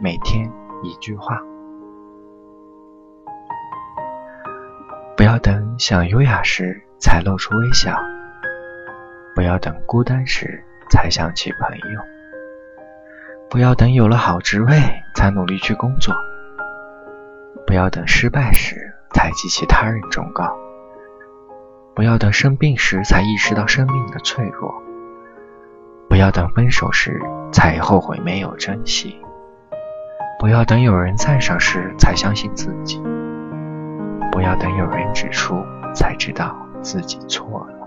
每天一句话。不要等想优雅时才露出微笑，不要等孤单时才想起朋友，不要等有了好职位才努力去工作，不要等失败时才记起他人忠告，不要等生病时才意识到生命的脆弱，不要等分手时才后悔没有珍惜，不要等有人赞赏时才相信自己。不要等有人指出，才知道自己错了。